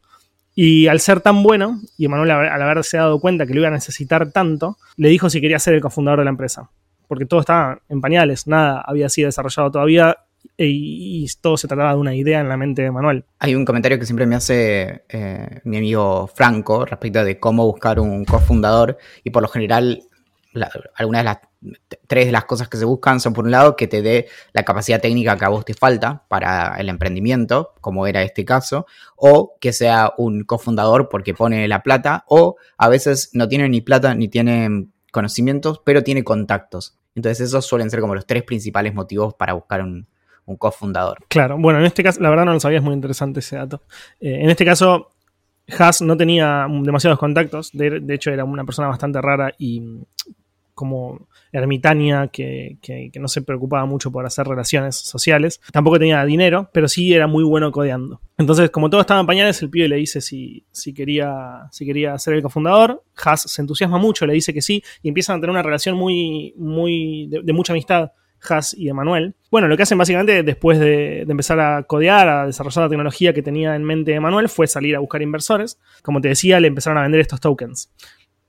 Y al ser tan bueno, y Emanuel al haberse dado cuenta que lo iba a necesitar tanto, le dijo si quería ser el cofundador de la empresa. Porque todo estaba en pañales, nada había sido desarrollado todavía y, y, todo se trataba de una idea en la mente de Manuel. Hay un comentario que siempre me hace eh, mi amigo Franco respecto de cómo buscar un cofundador y por lo general algunas de las tres de las cosas que se buscan son por un lado que te dé la capacidad técnica que a vos te falta para el emprendimiento, como era este caso, o que sea un cofundador porque pone la plata, o a veces no tiene ni plata ni tiene conocimientos, pero tiene contactos. Entonces esos suelen ser como los tres principales motivos para buscar un, un cofundador. Claro, bueno, en este caso, la verdad no lo sabía, es muy interesante ese dato. Eh, en este caso, Haas no tenía demasiados contactos, de, hecho era una persona bastante rara y como ermitaña que, que, que, no se preocupaba mucho por hacer relaciones sociales. Tampoco tenía dinero, pero sí era muy bueno codeando. Entonces, como todo estaba en pañales, el pibe le dice si, si, quería, si quería ser el cofundador. Haas se entusiasma mucho, le dice que sí, y empiezan a tener una relación muy, muy de mucha amistad. Haas y Emanuel. Bueno, lo que hacen básicamente después de, empezar a codear, a desarrollar la tecnología que tenía en mente Emanuel, fue salir a buscar inversores. Como te decía, le empezaron a vender estos tokens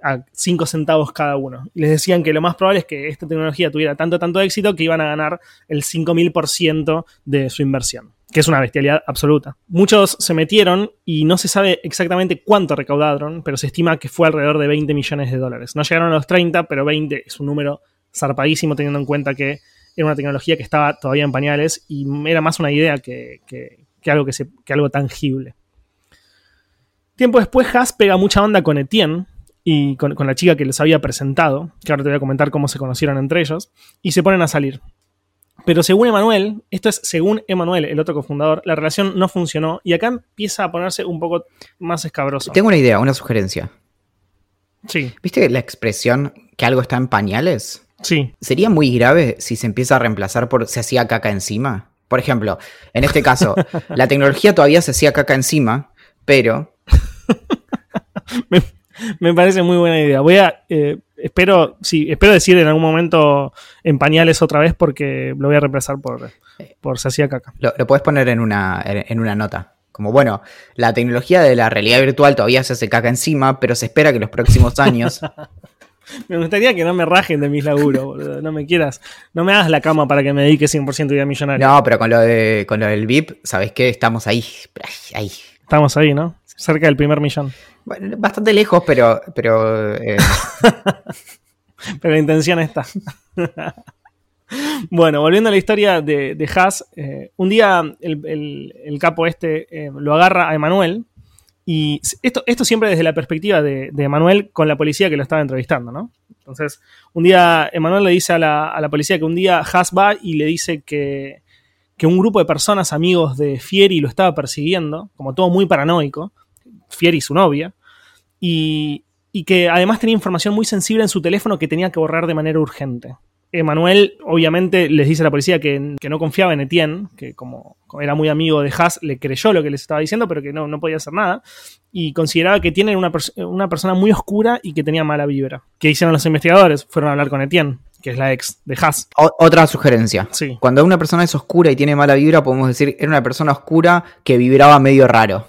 a 5 centavos cada uno. Y les decían que lo más probable es que esta tecnología tuviera tanto, tanto éxito que iban a ganar el 5000% de su inversión, que es una bestialidad absoluta. Muchos se metieron y no se sabe exactamente cuánto recaudaron, pero se estima que fue alrededor de 20 millones de dólares. No llegaron a los 30, pero 20 es un número zarpadísimo teniendo en cuenta que era una tecnología que estaba todavía en pañales y era más una idea que, que, que algo, que, se, que algo tangible. Tiempo después, Haas pega mucha onda con Etienne, y con, con, la chica que les había presentado, que ahora te voy a comentar cómo se conocieron entre ellos, y se ponen a salir. Pero según Emanuel, esto es según Emanuel, el otro cofundador, la relación no funcionó y acá empieza a ponerse un poco más escabroso. Tengo una idea, una sugerencia. Sí. ¿Viste la expresión que algo está en pañales? Sí. ¿Sería muy grave si se empieza a reemplazar por se hacía caca encima? Por ejemplo, en este caso, la tecnología todavía se hacía caca encima, pero... me, Me parece muy buena idea. Voy a. eh, espero, sí, espero decir en algún momento en pañales otra vez porque lo voy a reemplazar por, por se hacía caca. Lo, lo puedes poner en una, en una nota. Como bueno, la tecnología de la realidad virtual todavía se hace caca encima, pero se espera que en los próximos años. Me gustaría que no me rajen de mis laburos, boludo. No me quieras. No me hagas la cama para que me dedique 100% a idea millonaria. No, pero con lo de con lo del VIP, ¿sabes qué? Estamos ahí. ahí. Estamos ahí, ¿no? Cerca del primer millón. Bueno, bastante lejos, pero. pero eh, Pero la intención está. bueno, volviendo a la historia de, de Haas, eh, un día el, el- el capo este eh, lo agarra a Emanuel. Y esto, esto siempre desde la perspectiva de, Emanuel con la policía que lo estaba entrevistando, ¿no? Entonces, un día Emanuel le dice a la, a la policía que un día Haas va y le dice que, que un grupo de personas amigos de Fieri lo estaba persiguiendo, como todo muy paranoico, Fieri y su novia, y, y que además tenía información muy sensible en su teléfono que tenía que borrar de manera urgente. Emanuel, obviamente, les dice a la policía que, que no confiaba en Etienne, que como era muy amigo de Haas, le creyó lo que les estaba diciendo, pero que no, no podía hacer nada. Y consideraba que Etienne era una, pers- una persona muy oscura y que tenía mala vibra. ¿Qué hicieron los investigadores? Fueron a hablar con Etienne, que es la ex de Haas. otra sugerencia. Sí. Cuando una persona es oscura y tiene mala vibra, podemos decir era una persona oscura que vibraba medio raro.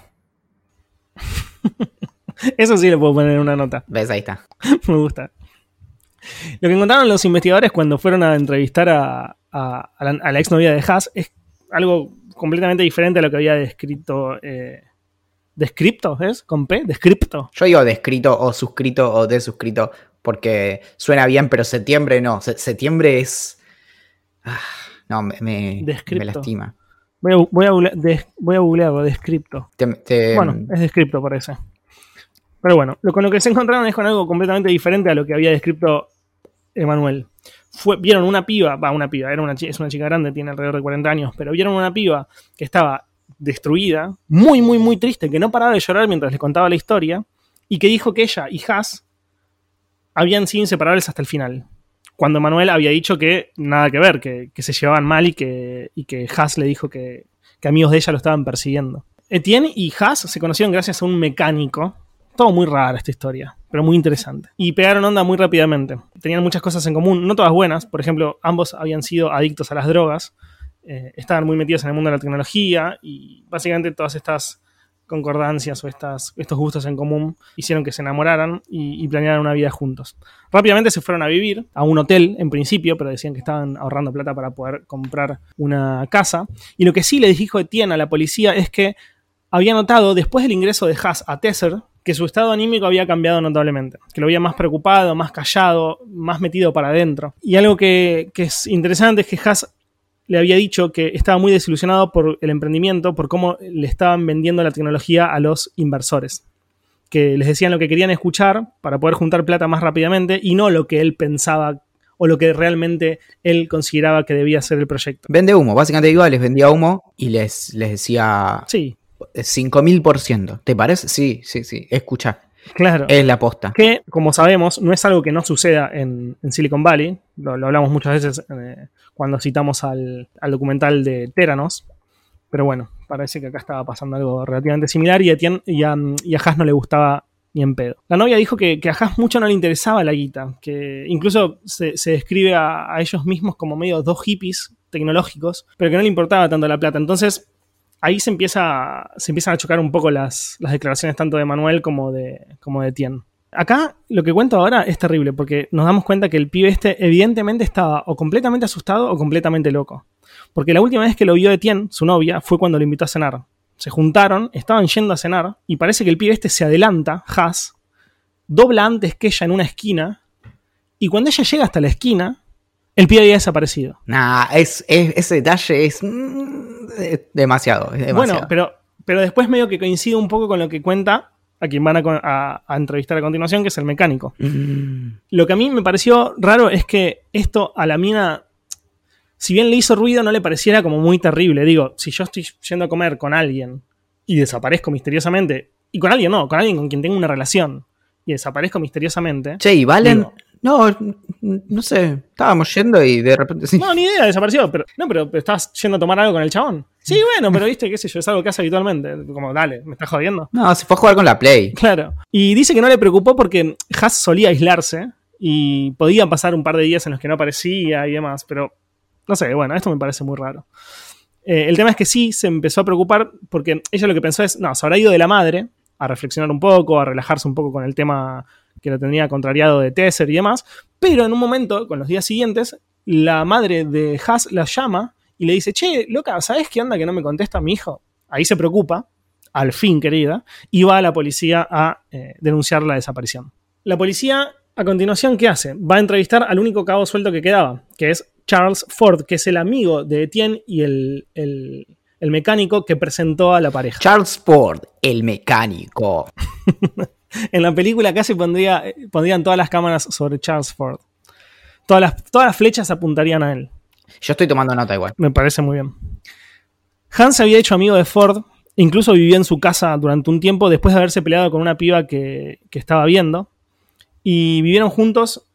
Eso sí le puedo poner en una nota. ¿Ves? Ahí está. Me gusta. Lo que encontraron los investigadores cuando fueron a entrevistar a, a- a la, a la exnovia de Haas es algo completamente diferente a lo que había descrito. Eh, ¿Descripto? ¿Es? ¿Con P? ¿Descripto? Yo digo descrito o suscrito o desuscrito porque suena bien, pero septiembre no. Se- septiembre es. Ah, no, me, me, me lastima. Voy a, voy a, google- des- voy a googlearlo, Descripto. Te- te- Bueno, es Descripto parece. Pero bueno, lo, con lo que se encontraron es con algo completamente diferente a lo que había descrito Emanuel. Fue, vieron una piba, va, una piba, era una, es una chica grande, tiene alrededor de 40 años, pero vieron una piba que estaba destruida, muy, muy, muy triste, que no paraba de llorar mientras les contaba la historia, y que dijo que ella y Haas habían sido inseparables hasta el final. Cuando Manuel había dicho que nada que ver, que, que se llevaban mal y que, y que Haas le dijo que, que amigos de ella lo estaban persiguiendo. Etienne y Haas se conocieron gracias a un mecánico. Todo muy raro esta historia, pero muy interesante. Y pegaron onda muy rápidamente. Tenían muchas cosas en común, no todas buenas. Por ejemplo, ambos habían sido adictos a las drogas. eh, estaban muy metidos en el mundo de la tecnología y básicamente todas estas concordancias o estos gustos en común hicieron que se enamoraran y, y planearan una vida juntos. Rápidamente se fueron a vivir a un hotel en principio, pero decían que estaban ahorrando plata para poder comprar una casa. Y lo que sí le dijo Etienne a la policía es que había notado después del ingreso de Haas a Tesser que su estado anímico había cambiado notablemente, que lo veía más preocupado, más callado, más metido para adentro. Y algo que, que es interesante es que Haas le había dicho que estaba muy desilusionado por el emprendimiento, por cómo le estaban vendiendo la tecnología a los inversores. Que les decían lo que querían escuchar para poder juntar plata más rápidamente y no lo que él pensaba o lo que realmente él consideraba que debía ser el proyecto. Vende humo. Básicamente iba, les vendía humo y les, les decía Sí, 5000%. ¿Te parece? Sí, sí, sí. Escucha. claro. Es la posta. que, como sabemos, no es algo que no suceda en, en Silicon Valley. Lo, lo hablamos muchas veces eh, cuando citamos al, al documental de Teranos. Pero bueno, parece que acá estaba pasando algo relativamente similar y a, Etienne- y a, y a Haas no le gustaba ni en pedo. La novia dijo que, que a Haas mucho no le interesaba la guita, que incluso se, se describe a, a ellos mismos como medio dos hippies tecnológicos, pero que no le importaba tanto la plata. Entonces, ahí se, empieza, se empiezan a chocar un poco las, las declaraciones tanto de Manuel como de, como de Etienne. Acá lo que cuento ahora es terrible porque nos damos cuenta que el pibe este evidentemente estaba o completamente asustado o completamente loco. Porque la última vez que lo vio Etienne, su novia, fue cuando lo invitó a cenar. Se juntaron, estaban yendo a cenar y parece que el pibe este se adelanta, Haas, dobla antes que ella en una esquina y cuando ella llega hasta la esquina, el pibe había desaparecido. Nah, es, es- ese detalle es, mm, es demasiado. es demasiado. Bueno, pero, pero después medio que coincide un poco con lo que cuenta a quien van a, co- a- a entrevistar a continuación, que es el mecánico. Mm, Lo que a mí me pareció raro es que esto a la mina, si bien le hizo ruido, no le pareciera como muy terrible. Digo, si yo estoy yendo a comer con alguien y desaparezco misteriosamente, y con alguien no, con alguien con quien tengo una relación, y desaparezco misteriosamente, Che, y Valen, Digo. No, no sé. Estábamos yendo y de repente sí. No, ni idea, desapareció. Pero, no, pero, estás yendo a tomar algo con el chabón. Sí, bueno, pero viste, qué sé yo, es algo que hace habitualmente. Como, dale, me estás jodiendo. No, se fue a jugar con la Play. Claro. Y dice que no le preocupó porque Haas solía aislarse y podían pasar un par de días en los que no aparecía y demás, pero no sé, bueno, esto me parece muy raro. Eh, el tema es que sí se empezó a preocupar porque ella lo que pensó es, no, se habrá ido de la madre a reflexionar un poco, a relajarse un poco con el tema que lo tenía contrariado de Tesser y demás, pero en un momento, con los días siguientes, la madre de Haas la llama y le dice, che, loca, ¿sabes qué onda que no me contesta mi hijo? Ahí se preocupa, al fin, querida, y va a la policía a eh, denunciar la desaparición. La policía, a continuación, ¿qué hace? Va a entrevistar al único cabo suelto que quedaba, que es Charles Ford, que es el amigo de Etienne y el, el- el mecánico que presentó a la pareja. Charles Ford, el mecánico. En la película casi pondría, pondrían todas las cámaras sobre Charles Ford. Todas las, todas las flechas apuntarían a él. Yo estoy tomando nota igual. Me parece muy bien. Hans se había hecho amigo de Ford, incluso vivía en su casa durante un tiempo después de haberse peleado con una piba que, que estaba viendo. Y vivieron juntos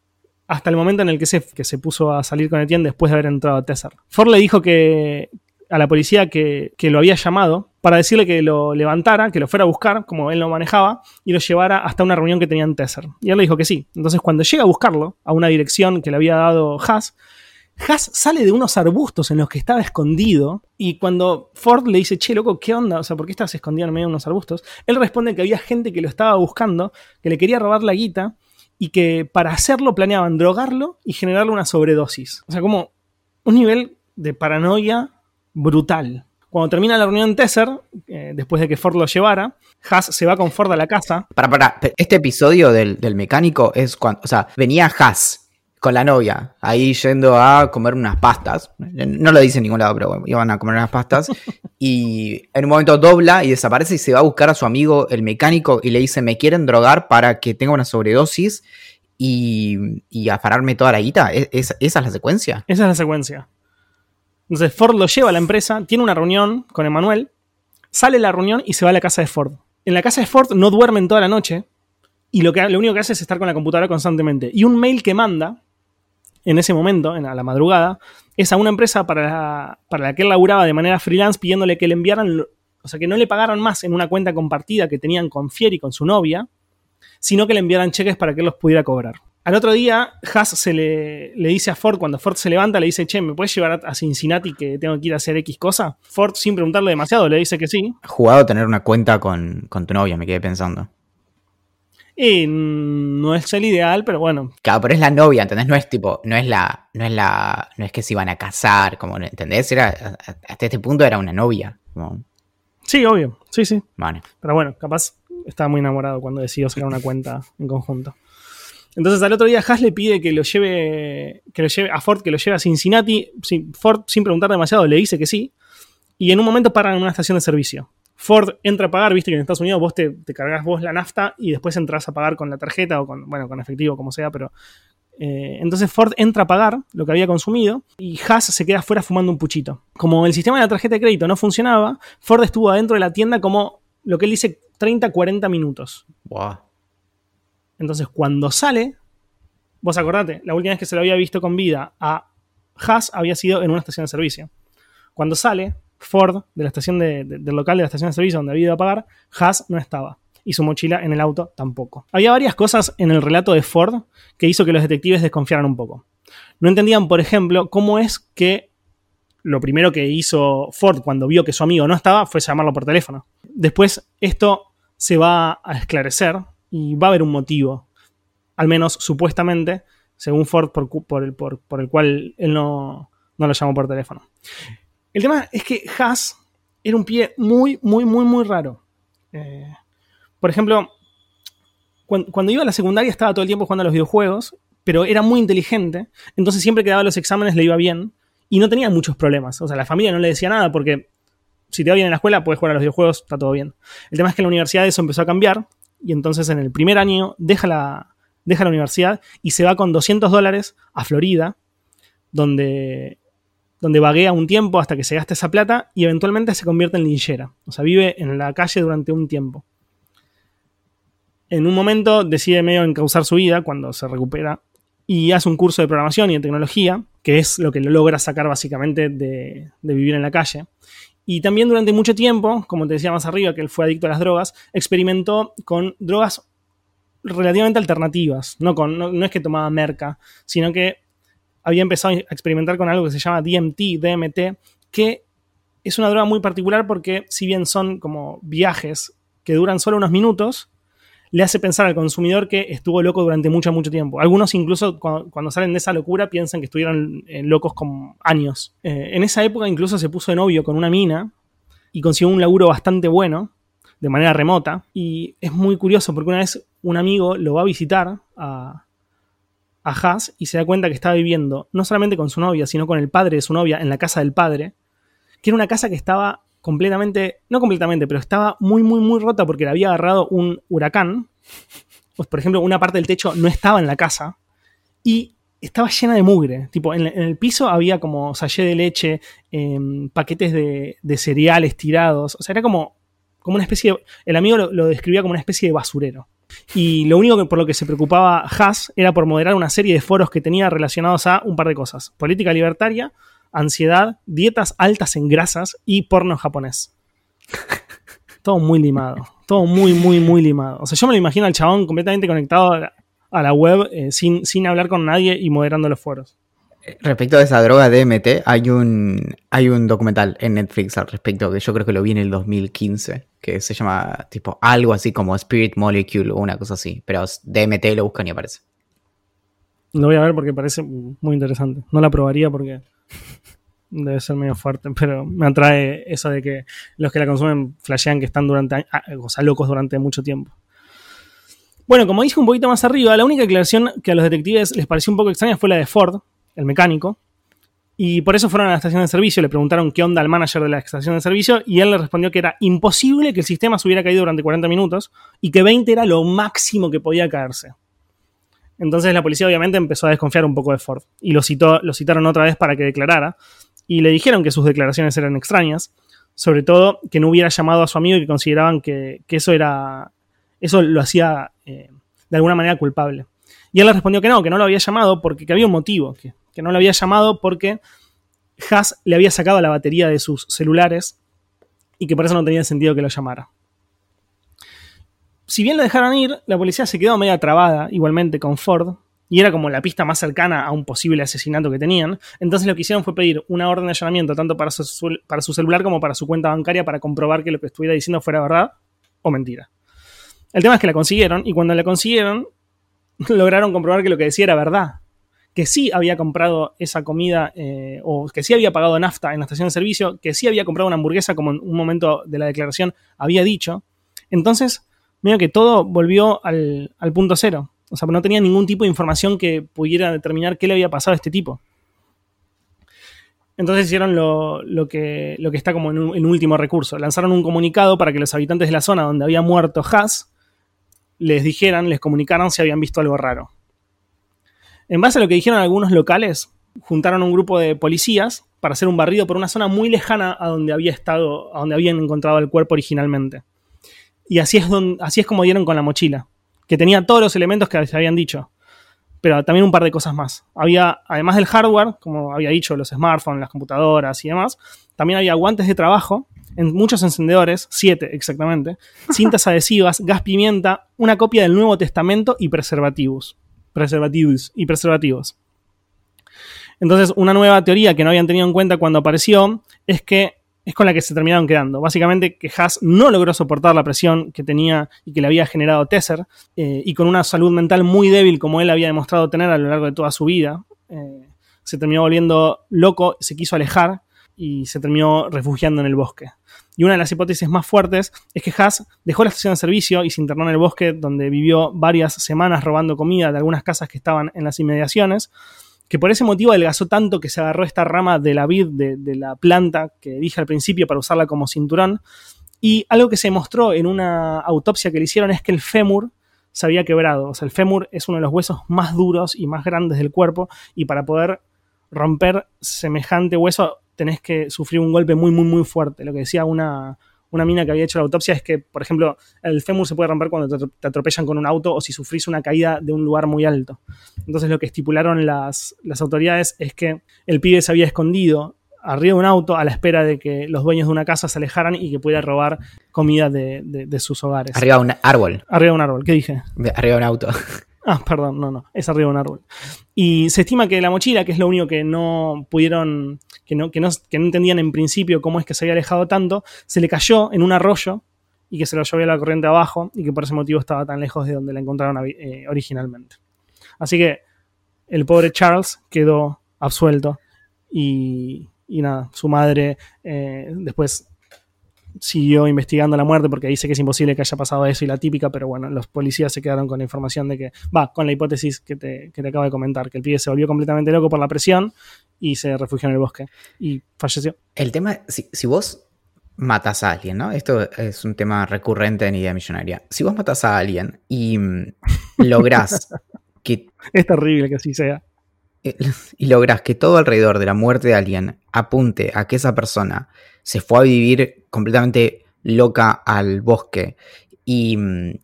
hasta el momento en el que se, que se puso a salir con Etienne después de haber entrado a Tesser. Ford le dijo que a la policía que, que lo había llamado para decirle que lo levantara, que lo fuera a buscar, como él lo manejaba, y lo llevara hasta una reunión que tenía en Tesser. Y él le dijo que sí. Entonces, cuando llega a buscarlo, a una dirección que le había dado Haas, Haas sale de unos arbustos en los que estaba escondido y cuando Ford le dice, che, loco, ¿qué onda? O sea, ¿por qué estás escondido en medio de unos arbustos? Él responde que había gente que lo estaba buscando, que le quería robar la guita y que para hacerlo planeaban drogarlo y generarle una sobredosis. O sea, como un nivel de paranoia brutal. Cuando termina la reunión en Tesser, eh, después de que Ford lo llevara, Haas se va con Ford a la casa. Para, para, este episodio del, del mecánico es cuando, o sea, venía Haas con la novia, ahí yendo a comer unas pastas. No lo dice en ningún lado, pero bueno, iban a comer unas pastas. y en un momento dobla y desaparece y se va a buscar a su amigo, el mecánico, y le dice, me quieren drogar para que tenga una sobredosis y, y afararme toda la guita. ¿Es- es- ¿Esa es la secuencia? Esa es la secuencia. Entonces Ford lo lleva a la empresa, tiene una reunión con Emanuel, sale de la reunión y se va a la casa de Ford. En la casa de Ford no duermen toda la noche y lo, único que hace es estar con la computadora constantemente. Y un mail que manda en ese momento, en, a la madrugada, es a una empresa para la, que él laburaba de manera freelance pidiéndole que le enviaran, o sea, que no le pagaran más en una cuenta compartida que tenían con Fieri, con su novia, sino que le enviaran cheques para que él los pudiera cobrar. Al otro día, Haas se le, le dice a Ford, cuando Ford se levanta, le dice, che, ¿me puedes llevar a Cincinnati que tengo que ir a hacer X cosa? Ford, sin preguntarle demasiado, le dice que sí. Jugado tener una cuenta con, con tu novia, me quedé pensando. Y mm, no es el ideal, pero bueno. Claro, pero es la novia, ¿entendés? No es tipo, no es la, no es la, no es que se iban a casar, como, ¿entendés? Era, hasta este punto era una novia. Como, Sí, obvio, sí, sí. vale. Pero bueno, capaz estaba muy enamorado cuando decidió sacar una cuenta en conjunto. Entonces al otro día Haas le pide que lo lleve, que lo lleve a Ford, que lo lleve a Cincinnati. Ford, sin preguntar demasiado, le dice que sí. Y en un momento paran en una estación de servicio. Ford entra a pagar, viste que en Estados Unidos vos te, cargas vos la nafta y después entras a pagar con la tarjeta o con, bueno, con efectivo, como sea, pero. eh, entonces Ford entra a pagar lo que había consumido y Haas se queda afuera fumando un puchito. Como el sistema de la tarjeta de crédito no funcionaba, Ford estuvo adentro de la tienda como lo que él dice 30-40 minutos. Buah. Entonces, cuando sale, vos acordate, la última vez que se lo había visto con vida a Haas había sido en una estación de servicio. Cuando sale, Ford de la estación de- de- del local de la estación de servicio donde había ido a pagar, Haas no estaba. Y su mochila en el auto tampoco. Había varias cosas en el relato de Ford que hizo que los detectives desconfiaran un poco. No entendían, por ejemplo, cómo es que lo primero que hizo Ford cuando vio que su amigo no estaba fue llamarlo por teléfono. Después esto se va a esclarecer y va a haber un motivo, al menos supuestamente, según Ford, por, por el, por- por el cual él no, no lo llamó por teléfono. El tema es que Haas era un pie muy, muy, muy, muy raro. Eh, por ejemplo, cuan- cuando iba a la secundaria estaba todo el tiempo jugando a los videojuegos, pero era muy inteligente, entonces siempre que daba los exámenes le iba bien y no tenía muchos problemas. O sea, la familia no le decía nada porque si te va bien en la escuela puedes jugar a los videojuegos, está todo bien. El tema es que en la universidad eso empezó a cambiar y entonces en el primer año deja la, deja la universidad y se va con 200 dólares a Florida, donde, donde vaguea un tiempo hasta que se gasta esa plata y eventualmente se convierte en linchera. O sea, vive en la calle durante un tiempo. En un momento decide medio encauzar su vida cuando se recupera y hace un curso de programación y de tecnología, que es lo que lo logra sacar básicamente de, de vivir en la calle. Y también durante mucho tiempo, como te decía más arriba, que él fue adicto a las drogas, experimentó con drogas relativamente alternativas. No, con, no, es que tomaba merca, sino que había empezado a experimentar con algo que se llama DMT, DMT, que es una droga muy particular porque si bien son como viajes que duran solo unos minutos, le hace pensar al consumidor que estuvo loco durante mucho, mucho tiempo. Algunos incluso cuando, salen de esa locura piensan que estuvieron eh, locos como años. Eh, en esa época incluso se puso de novio con una mina y consiguió un laburo bastante bueno de manera remota. Y es muy curioso porque una vez un amigo lo va a visitar a, a Haas y se da cuenta que estaba viviendo no solamente con su novia, sino con el padre de su novia en la casa del padre, que era una casa que estaba completamente, no completamente, pero estaba muy, muy, muy rota porque le había agarrado un huracán. Pues, por ejemplo, una parte del techo no estaba en la casa y estaba llena de mugre. Tipo, en, el piso había como sallé de leche, em, paquetes de, cereales tirados. O sea, era como, como una especie de, El amigo lo, describía como una especie de basurero. Y lo único que, por lo que se preocupaba Haas era por moderar una serie de foros que tenía relacionados a un par de cosas. Política libertaria, ansiedad, dietas altas en grasas y porno japonés. Todo muy limado. Todo muy, muy, muy limado. O sea, yo me lo imagino al chabón completamente conectado a la, web eh, sin, sin hablar con nadie y moderando los foros. Respecto a esa droga DMT, hay un, hay un documental en Netflix al respecto que yo creo que lo vi en el 2015, que se llama tipo algo así como Spirit Molecule o una cosa así, pero DMT lo buscan y aparece. Lo voy a ver porque parece muy interesante. No la probaría porque debe ser medio fuerte, pero me atrae eso de que los que la consumen flashean que están durante, ah, o sea, locos durante mucho tiempo. Bueno, como dije un poquito más arriba, la única aclaración que a los detectives les pareció un poco extraña fue la de Ford, el mecánico, y por eso fueron a la estación de servicio, le preguntaron qué onda al manager de la estación de servicio, y él le respondió que era imposible que el sistema se hubiera caído durante 40 minutos y que 20 era lo máximo que podía caerse. Entonces la policía obviamente empezó a desconfiar un poco de Ford y lo, citó, lo citaron otra vez para que declarara y le dijeron que sus declaraciones eran extrañas, sobre todo que no hubiera llamado a su amigo y que consideraban que, eso era eso lo hacía eh, de alguna manera culpable. Y él le respondió que no, que no lo había llamado porque que había un motivo, que, que no lo había llamado porque Haas le había sacado la batería de sus celulares y que por eso no tenía sentido que lo llamara si bien lo dejaron ir, la policía se quedó media trabada igualmente con Ford, y era como la pista más cercana a un posible asesinato que tenían. Entonces lo que hicieron fue pedir una orden de allanamiento tanto para su, celular como para su cuenta bancaria para comprobar que lo que estuviera diciendo fuera verdad o mentira. El tema es que la consiguieron y cuando la consiguieron lograron comprobar que lo que decía era verdad. Que sí había comprado esa comida eh, o que sí había pagado nafta en la estación de servicio, que sí había comprado una hamburguesa como en un momento de la declaración había dicho. Entonces medio que todo volvió al, punto cero. O sea, no tenía ningún tipo de información que pudiera determinar qué le había pasado a este tipo. Entonces hicieron lo, que, está como en, un, último recurso. Lanzaron un comunicado para que los habitantes de la zona donde había muerto Haas les dijeran, les comunicaran si habían visto algo raro. En base a lo que dijeron algunos locales, juntaron un grupo de policías para hacer un barrido por una zona muy lejana a donde había estado, a donde habían encontrado el cuerpo originalmente. Y así es como dieron con la mochila, que tenía todos los elementos que se habían dicho, pero también un par de cosas más. Había, además del hardware, como había dicho, los smartphones, las computadoras y demás, también había guantes de trabajo, en muchos encendedores, siete exactamente, cintas adhesivas, gas pimienta, una copia del Nuevo Testamento y preservativos. Preservativos y preservativos. Entonces, una nueva teoría que no habían tenido en cuenta cuando apareció es que es con la que se terminaron quedando. Básicamente que Haas no logró soportar la presión que tenía y que le había generado Tesser, eh, y con una salud mental muy débil como él había demostrado tener a lo largo de toda su vida, eh, se terminó volviendo loco, se quiso alejar y se terminó refugiando en el bosque. Y una de las hipótesis más fuertes es que Haas dejó la estación de servicio y se internó en el bosque donde vivió varias semanas robando comida de algunas casas que estaban en las inmediaciones que por ese motivo adelgazó tanto que se agarró esta rama de la vid, de, la planta que dije al principio para usarla como cinturón. Y algo que se mostró en una autopsia que le hicieron es que el fémur se había quebrado. O sea, el fémur es uno de los huesos más duros y más grandes del cuerpo y para poder romper semejante hueso tenés que sufrir un golpe muy, muy, muy fuerte. Lo que decía una, una mina que había hecho la autopsia es que, por ejemplo, el fémur se puede romper cuando te atropellan con un auto o si sufrís una caída de un lugar muy alto. Entonces lo que estipularon las, las autoridades es que el pibe se había escondido arriba de un auto a la espera de que los dueños de una casa se alejaran y que pudiera robar comida de, de, sus hogares. Arriba de un árbol. Arriba de un árbol, ¿qué dije? arriba de un auto. Ah, perdón, no, no, es arriba de un árbol. Y se estima que la mochila, que es lo único que no pudieron, que no, que no, que no entendían en principio cómo es que se había alejado tanto, se le cayó en un arroyo y que se lo llevó la corriente abajo y que por ese motivo estaba tan lejos de donde la encontraron eh, originalmente. Así que el pobre Charles quedó absuelto y, y nada, su madre eh, después siguió investigando la muerte porque dice que es imposible que haya pasado eso y la típica, pero bueno, los policías se quedaron con la información de que, va, con la hipótesis que te, que te acabo de comentar, que el pibe se volvió completamente loco por la presión y se refugió en el bosque y falleció. El tema, si, si vos matas a alguien, ¿no? Esto es un tema recurrente en Idea Millonaria. Si vos matas a alguien y mm, lográs que... Es terrible que así sea. Y lográs que todo alrededor de la muerte de alguien apunte a que esa persona se fue a vivir completamente loca al bosque y mm,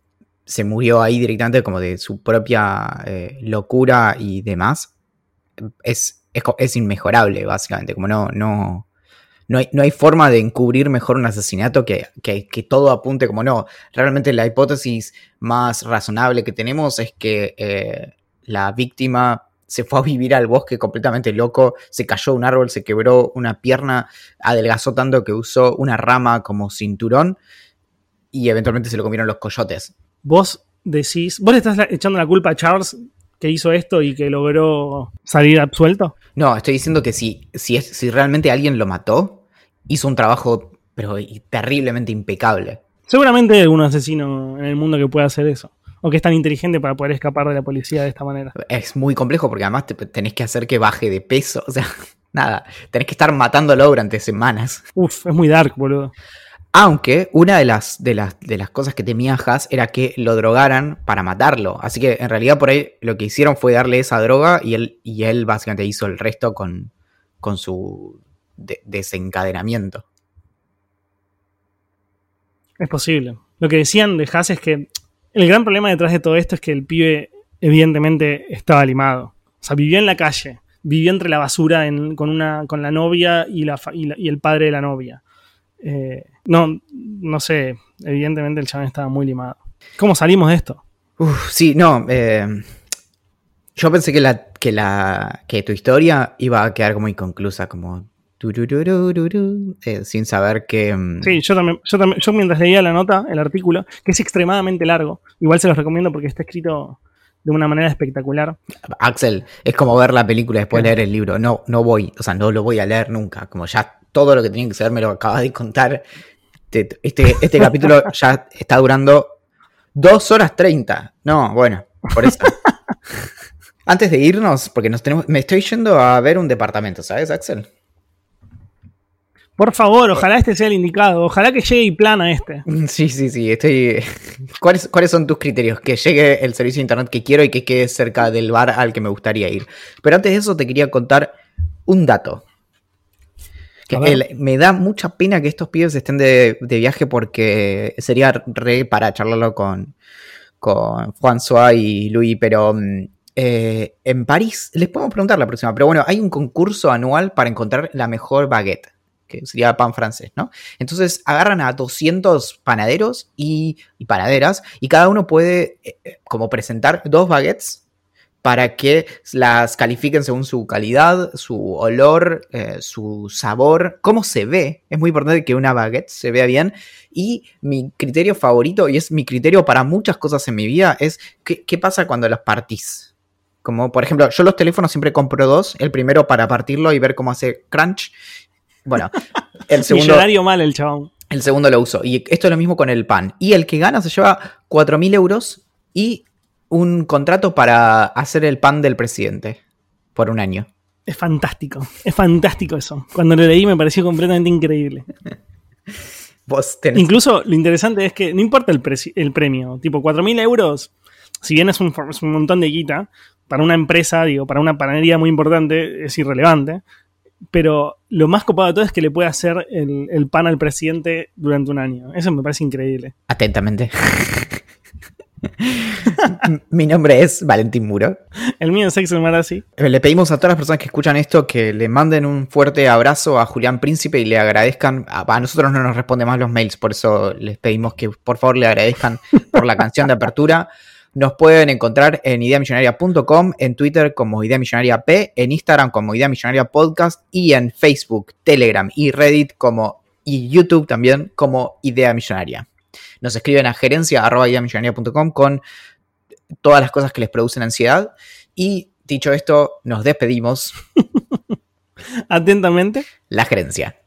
se murió ahí directamente como de su propia eh, locura y demás, es, es, inmejorable, básicamente. Como no, no, no hay, no hay, forma de encubrir mejor un asesinato que, que, todo apunte como no. Realmente la hipótesis más razonable que tenemos es que eh, la víctima se fue a vivir al bosque completamente loco, se cayó un árbol, se quebró una pierna, adelgazó tanto que usó una rama como cinturón y eventualmente se lo comieron los coyotes. Vos decís, vos le estás echando la culpa a Charles que hizo esto y que logró salir absuelto? No, estoy diciendo que si, si, es, si realmente alguien lo mató, hizo un trabajo pero terriblemente impecable. Seguramente hay algún asesino en el mundo que pueda hacer eso o que es tan inteligente para poder escapar de la policía de esta manera. Es muy complejo porque además tenés que hacer que baje de peso. O sea, nada, tenés que estar matándolo durante semanas. Uf, es muy dark, boludo. Aunque una de las, de las, de las cosas que temía Haas era que lo drogaran para matarlo. Así que en realidad por ahí lo que hicieron fue darle esa droga y él, y él básicamente hizo el resto con, con su desencadenamiento. Es posible. Lo que decían de Haas es que el gran problema detrás de todo esto es que el pibe evidentemente estaba limado. O sea, vivía en la calle, vivía entre la basura con, una, con la novia y, el padre de la novia. Eh, no, no sé, evidentemente el chaval estaba muy limado. ¿Cómo salimos de esto? Uf, sí, no. Eh, yo pensé que, la, que, la, que tu historia iba a quedar como inconclusa, como eh, sin saber que... Mm, sí, yo también, yo también, yo mientras leía la nota, el artículo, que es extremadamente largo, igual se los recomiendo porque está escrito de una manera espectacular. Axel, es como ver la película y después leer el libro. No, no voy, o sea, no lo voy a leer nunca. Como ya todo lo que tenía que saber me lo acabas de contar. Este, este, este capítulo ya está durando dos horas treinta. No, bueno, por eso. Antes de irnos, porque nos tenemos, me estoy yendo a ver un departamento, ¿sabes, Axel? Por favor, ojalá este sea el indicado. Ojalá que llegue y plana este. Sí, sí, sí. Estoy. ¿Cuáles, ¿Cuáles son tus criterios? Que llegue el servicio de internet que quiero y que quede cerca del bar al que me gustaría ir. Pero antes de eso, te quería contar un dato. Que me da mucha pena que estos pibes estén de, viaje porque sería re para charlarlo con, con François y Louis, pero mm, eh, en París, les podemos preguntar la próxima, pero bueno, hay un concurso anual para encontrar la mejor baguette que sería pan francés, ¿no? Entonces agarran a 200 panaderos y, panaderas y cada uno puede eh, eh, como presentar dos baguettes para que las califiquen según su calidad, su olor, eh, su sabor, cómo se ve. Es muy importante que una baguette se vea bien. Y mi criterio favorito, y es mi criterio para muchas cosas en mi vida, es qué, qué pasa cuando las partís. Como por ejemplo, yo los teléfonos siempre compro dos. El primero para partirlo y ver cómo hace crunch. Bueno, el segundo. Millonario mal el chabón. El segundo lo uso. Y esto es lo mismo con el pan. Y el que gana se lleva 4.000 euros y un contrato para hacer el pan del presidente por un año. Es fantástico. Es fantástico eso. Cuando lo leí me pareció completamente increíble. Incluso lo interesante es que no importa el, el premio. Tipo, 4.000 euros, si bien es un, es un montón de guita, para una empresa, digo, para una panadería muy importante, es irrelevante pero lo más copado de todo es que le puede hacer el, el pan al presidente durante un año. Eso me parece increíble. Atentamente. Mi nombre es Valentín Muro. El mío es Axel Marazzi. Le pedimos a todas las personas que escuchan esto que le manden un fuerte abrazo a Julián Príncipe y le agradezcan. A, nosotros no nos responden más los mails, por eso les pedimos que por favor le agradezcan por la canción de apertura. Nos pueden encontrar en ideamillonaria.com, en Twitter como Idea Millonaria P, en Instagram como Idea Millonaria Podcast y en Facebook, Telegram y Reddit como y YouTube también como Idea Millonaria. Nos escriben a gerencia.ideamillonaria.com con todas las cosas que les producen ansiedad. Y dicho esto, nos despedimos. Atentamente. La gerencia.